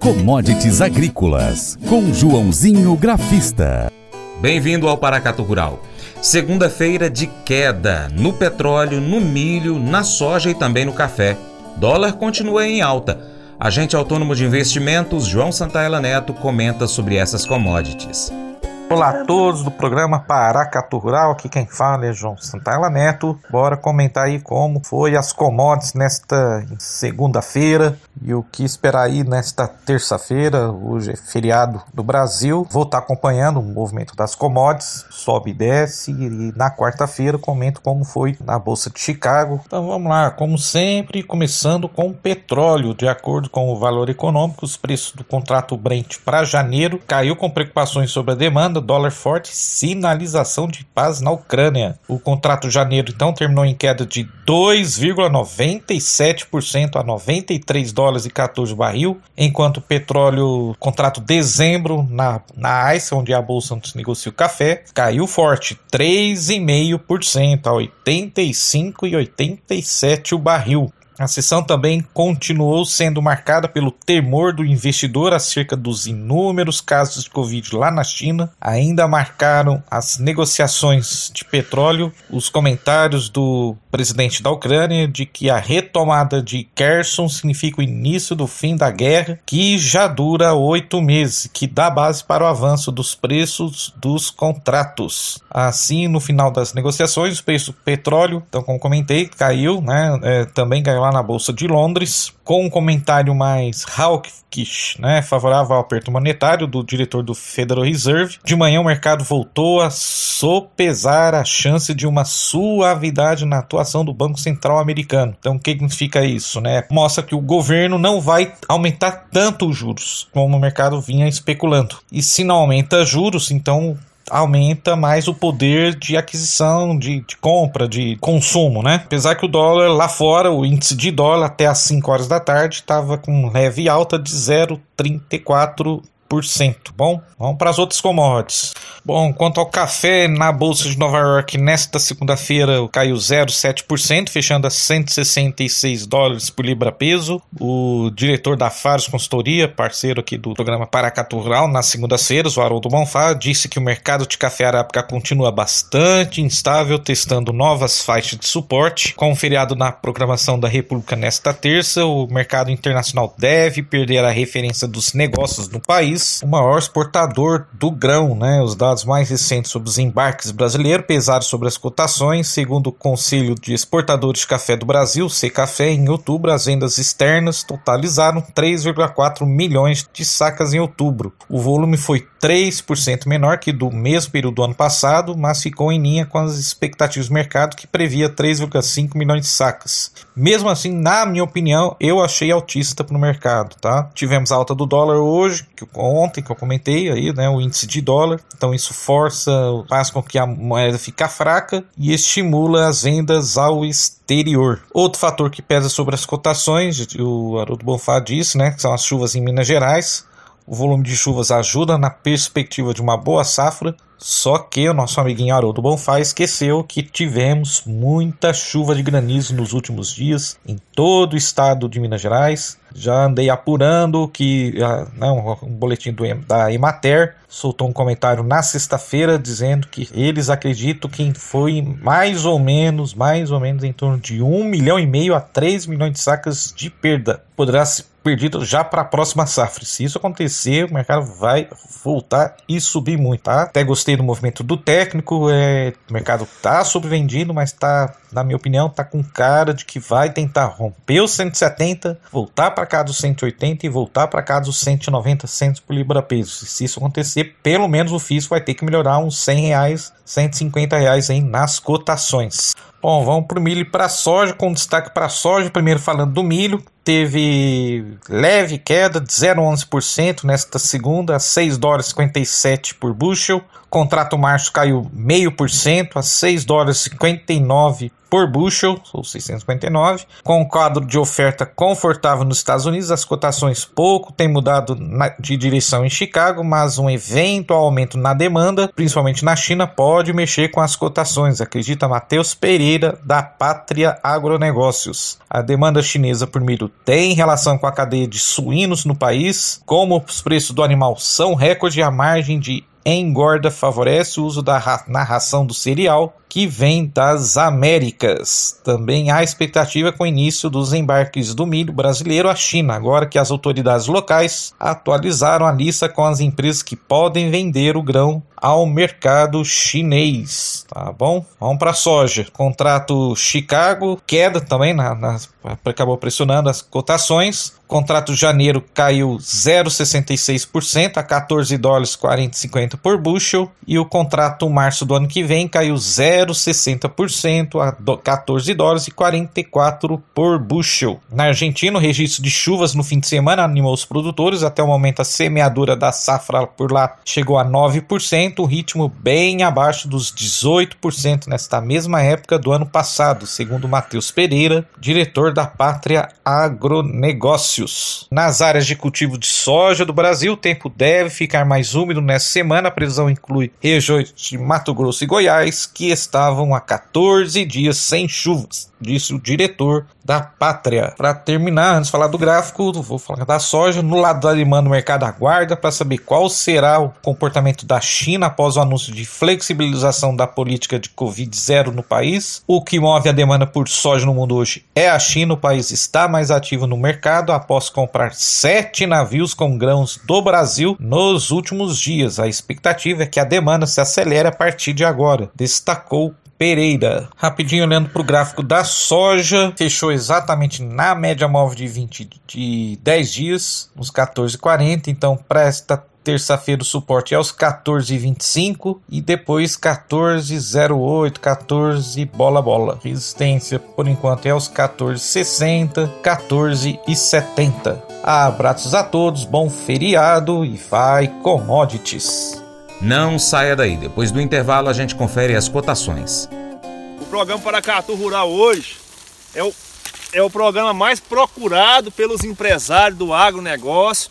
Commodities Agrícolas, com Joãozinho Grafista. Bem-vindo ao Paracato Rural. Segunda-feira de queda no petróleo, no milho, na soja e também no café. Dólar continua em alta. Agente autônomo de investimentos João Santaella Neto comenta sobre essas commodities. Olá a todos do programa Paracatu Rural, aqui quem fala é João Santana Neto. Bora comentar aí como foi as commodities nesta segunda-feira e o que esperar aí nesta terça-feira. Hoje é feriado do Brasil. Vou estar acompanhando o movimento das commodities, sobe e desce e na quarta-feira comento como foi na Bolsa de Chicago. Então vamos lá, como sempre, começando com o petróleo. De acordo com o valor econômico, os preços do contrato Brent para janeiro caiu com preocupações sobre a demanda dólar forte, sinalização de paz na Ucrânia. O contrato de janeiro então terminou em queda de 2,97% a 93 dólares e 14 barril, enquanto o petróleo, contrato dezembro na, na ICE, onde a bolsa negocia o café, caiu forte, 3,5% a 85,87 o barril. A sessão também continuou sendo marcada pelo temor do investidor acerca dos inúmeros casos de Covid lá na China. Ainda marcaram as negociações de petróleo, os comentários do presidente da Ucrânia de que a retomada de Kherson significa o início do fim da guerra, que já dura oito meses, que dá base para o avanço dos preços dos contratos. Assim, no final das negociações, o preço do petróleo, então, como comentei, caiu, né? É, também caiu na Bolsa de Londres, com um comentário mais hawkish, né, favorável ao aperto monetário do diretor do Federal Reserve. De manhã o mercado voltou a sopesar a chance de uma suavidade na atuação do Banco Central americano. Então, o que significa isso? Né? Mostra que o governo não vai aumentar tanto os juros como o mercado vinha especulando. E se não aumenta juros, então aumenta mais o poder de aquisição, de, de, compra, de consumo, né? Apesar que o dólar lá fora, o índice de dólar até às 5 horas da tarde estava com leve alta de 0,34 Bom, vamos para as outras commodities. Bom, quanto ao café na Bolsa de Nova York, nesta segunda-feira caiu 0,7%, fechando a 166 dólares por libra peso. O diretor da Faros Consultoria, parceiro aqui do programa Paracatu Rural, nas segundas-feiras, o Haroldo Bonfá, disse que o mercado de café arábica continua bastante instável, testando novas faixas de suporte. Com o feriado na programação da República nesta terça, o mercado internacional deve perder a referência dos negócios no país país o maior exportador do grão. Né? Os dados mais recentes sobre os embarques brasileiros pesaram sobre as cotações. Segundo o Conselho de Exportadores de Café do Brasil, Café, em outubro as vendas externas totalizaram 3,4 milhões de sacas em outubro. O volume foi 3% menor que do mesmo período do ano passado, mas ficou em linha com as expectativas do mercado que previa 3,5 milhões de sacas. Mesmo assim, na minha opinião, eu achei altista para o mercado. Tá? Tivemos a alta do dólar hoje, que ontem que eu comentei aí, né, o índice de dólar. Então isso força, faz com que a moeda fique fraca e estimula as vendas ao exterior. Outro fator que pesa sobre as cotações, o Haroldo Bonfá disse, né, que são as chuvas em Minas Gerais. O volume de chuvas ajuda na perspectiva de uma boa safra, só que o nosso amiguinho Haroldo Bonfá esqueceu que tivemos muita chuva de granizo nos últimos dias em todo o estado de Minas Gerais. Já andei apurando que né, um, boletim do, da Emater soltou um comentário na sexta-feira dizendo que eles acreditam que foi mais ou menos, mais ou menos em torno de 1 milhão e meio a 3 milhões de sacas de perda. Poderá perdido já para a próxima safra. Se isso acontecer, o mercado vai voltar e subir muito, tá? Até gostei do movimento do técnico, é, o mercado tá sobrevendido, mas tá, na minha opinião, tá com cara de que vai tentar romper os 170, voltar para cá dos 180 e voltar para cá dos 190 centos por libra peso. Se isso acontecer, pelo menos o físico vai ter que melhorar uns 100 reais, 150 reais aí nas cotações. Bom, vamos para o milho e para a soja, com destaque para a soja. Primeiro falando do milho, teve leve queda de 0,11% nesta segunda, a 6 dólares 57 por bushel. Contrato março caiu 0,5% a 6 dólares 59 por bushel, ou 659, com um quadro de oferta confortável nos Estados Unidos, as cotações pouco têm mudado de direção em Chicago, mas um eventual aumento na demanda, principalmente na China, pode mexer com as cotações, acredita Matheus Pereira, da Pátria Agronegócios. A demanda chinesa por milho tem relação com a cadeia de suínos no país, como os preços do animal são recorde, a margem de engorda favorece o uso da narração do cereal que vem das Américas. Também há expectativa com o início dos embarques do milho brasileiro à China, agora que as autoridades locais atualizaram a lista com as empresas que podem vender o grão ao mercado chinês, tá bom? Vamos para soja. Contrato Chicago, queda também, na, na, acabou pressionando as cotações. Contrato janeiro caiu 0,66% a 14 dólares 40,50 por bushel e o contrato março do ano que vem caiu 0,60% a 14 dólares e 44 por bushel. Na Argentina, o registro de chuvas no fim de semana animou os produtores. Até o momento, a semeadura da safra por lá chegou a 9%, um ritmo bem abaixo dos 18% nesta mesma época do ano passado, segundo Matheus Pereira, diretor da Pátria Agronegócios. Nas áreas de cultivo de soja do Brasil, o tempo deve ficar mais úmido nesta semana. A previsão inclui regiões de Mato Grosso e Goiás, que estavam há 14 dias sem chuvas, disse o diretor da Pátria. Para terminar, antes de falar do gráfico, vou falar da soja. No lado da demanda, o mercado aguarda para saber qual será o comportamento da China após o anúncio de flexibilização da política de Covid-0 no país. O que move a demanda por soja no mundo hoje é a China. O país está mais ativo no mercado após comprar sete navios com grãos do Brasil nos últimos dias. A expectativa é que a demanda se acelere a partir de agora, destacou Pereira. Rapidinho olhando para o gráfico da soja, fechou exatamente na média móvel de 20 de 10 dias, nos 14,40. Então, para esta terça-feira o suporte é aos 14,25 e depois 14,08, 14 bola bola. Resistência por enquanto é aos 14,60, 14,70. Abraços a todos, bom feriado e vai commodities. Não saia daí, depois do intervalo a gente confere as cotações. O programa Paracatu Rural hoje é o, é o programa mais procurado pelos empresários do agronegócio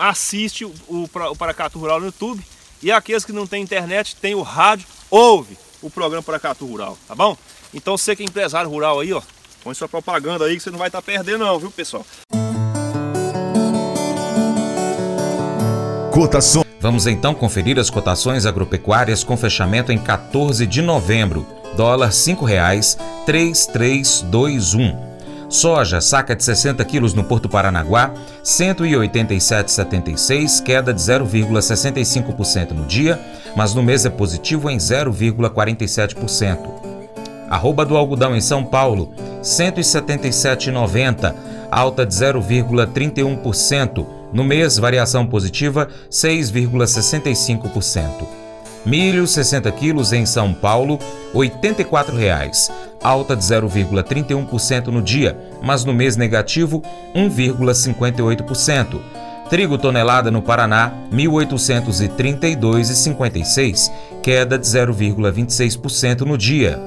assiste o, o, o Paracatu Rural no YouTube. E aqueles que não têm internet, tem o rádio, ouve o programa Paracatu Rural, tá bom? Então você que é empresário rural aí, ó, põe sua propaganda aí que você não vai estar tá perdendo não, viu pessoal? Cotação Vamos então conferir as cotações agropecuárias com fechamento em 14 de novembro. Dólar R$ 5,3321. Soja, saca de 60 quilos no Porto Paranaguá, R$ 187,76, queda de 0,65% no dia, mas no mês é positivo em 0,47%. Arroba do algodão em São Paulo, R$ 177,90, alta de 0,31%. No mês, variação positiva 6,65%. Milho 60 quilos em São Paulo, R$ 84,00, alta de 0,31% no dia, mas no mês negativo 1,58%. Trigo tonelada no Paraná, R$ 1.832,56, queda de 0,26% no dia.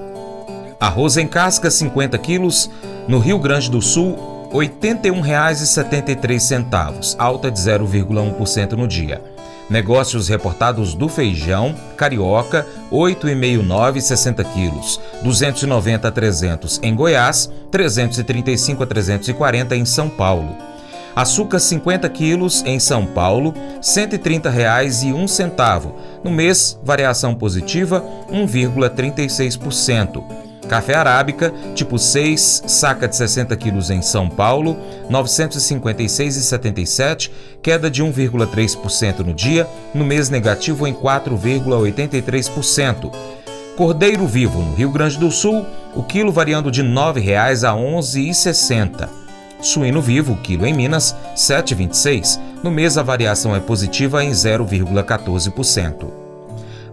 Arroz em casca 50 quilos, no Rio Grande do Sul, R$ 81,73, alta de 0,1% no dia. Negócios reportados do feijão, carioca, 8,59 60 quilos, 290 a 300 em Goiás, 335 a 340 em São Paulo. Açúcar 50 quilos em São Paulo, R$ 130,01. No mês, variação positiva 1,36%. Café arábica, tipo 6, saca de 60 quilos em São Paulo, R$ 956,77, queda de 1,3% no dia, no mês negativo em 4,83%. Cordeiro vivo no Rio Grande do Sul, o quilo variando de R$ 9,00 a R$ 11,60. Suíno vivo, quilo em Minas, R$ 7,26. No mês a variação é positiva em 0,14%.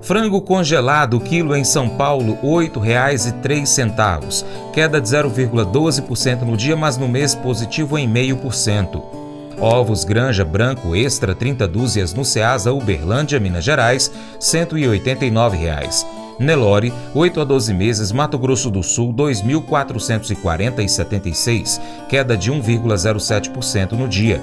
Frango congelado, quilo em São Paulo, R$ 8,03, queda de 0,12% no dia, mas no mês positivo em 0,5%. Ovos Granja Branco Extra 30 dúzias no Ceasa Uberlândia, Minas Gerais, 189 reais. Nelore, 8 a 12 meses, Mato Grosso do Sul, 2.440,76, queda de 1,07% no dia.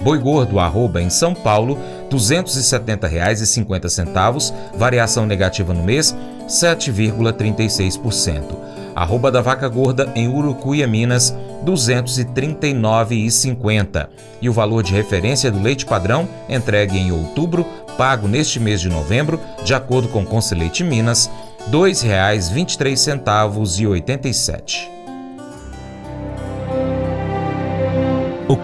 Boi gordo arroba em São Paulo, R$ 270,50, variação negativa no mês, 7,36%. Arroba da vaca gorda em Urucuia, Minas, R$ 239,50. E o valor de referência do leite padrão, entregue em outubro, pago neste mês de novembro, de acordo com Conselheite Minas, R$ 2,23,87.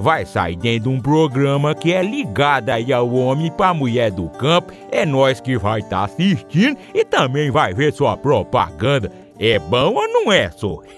vai sair dentro de um programa que é ligado aí ao homem para mulher do campo. É nós que vai estar tá assistindo e também vai ver sua propaganda. É bom ou não é, só?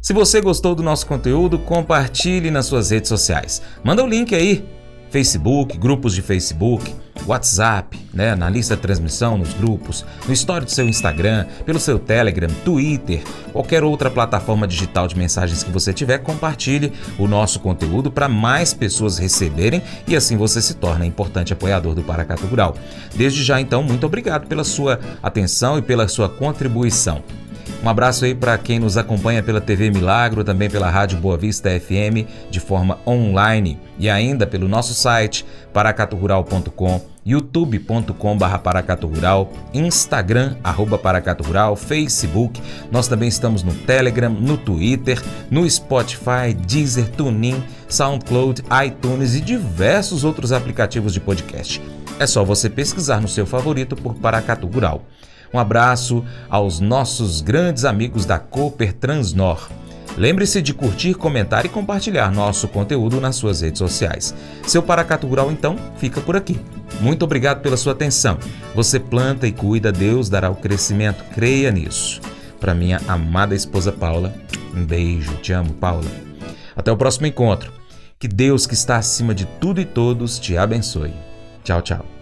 Se você gostou do nosso conteúdo, compartilhe nas suas redes sociais. Manda o link aí. Facebook, grupos de Facebook, WhatsApp, né, na lista de transmissão, nos grupos, no story do seu Instagram, pelo seu Telegram, Twitter, qualquer outra plataforma digital de mensagens que você tiver, compartilhe o nosso conteúdo para mais pessoas receberem e assim você se torna importante apoiador do Paracatu Rural. Desde já, então, muito obrigado pela sua atenção e pela sua contribuição. Um abraço aí para quem nos acompanha pela TV Milagro, também pela Rádio Boa Vista FM de forma online e ainda pelo nosso site paracaturural.com, youtube.com.br paracaturural, Instagram, arroba paracaturural, Facebook. Nós também estamos no Telegram, no Twitter, no Spotify, Deezer, TuneIn, SoundCloud, iTunes e diversos outros aplicativos de podcast. É só você pesquisar no seu favorito por Paracatu Rural. Um abraço aos nossos grandes amigos da Cooper Transnor. Lembre-se de curtir, comentar e compartilhar nosso conteúdo nas suas redes sociais. Seu Paracatu Rural, então, fica por aqui. Muito obrigado pela sua atenção. Você planta e cuida, Deus dará o crescimento. Creia nisso. Para minha amada esposa Paula, um beijo. Te amo, Paula. Até o próximo encontro. Que Deus, que está acima de tudo e todos, te abençoe. Tchau, tchau.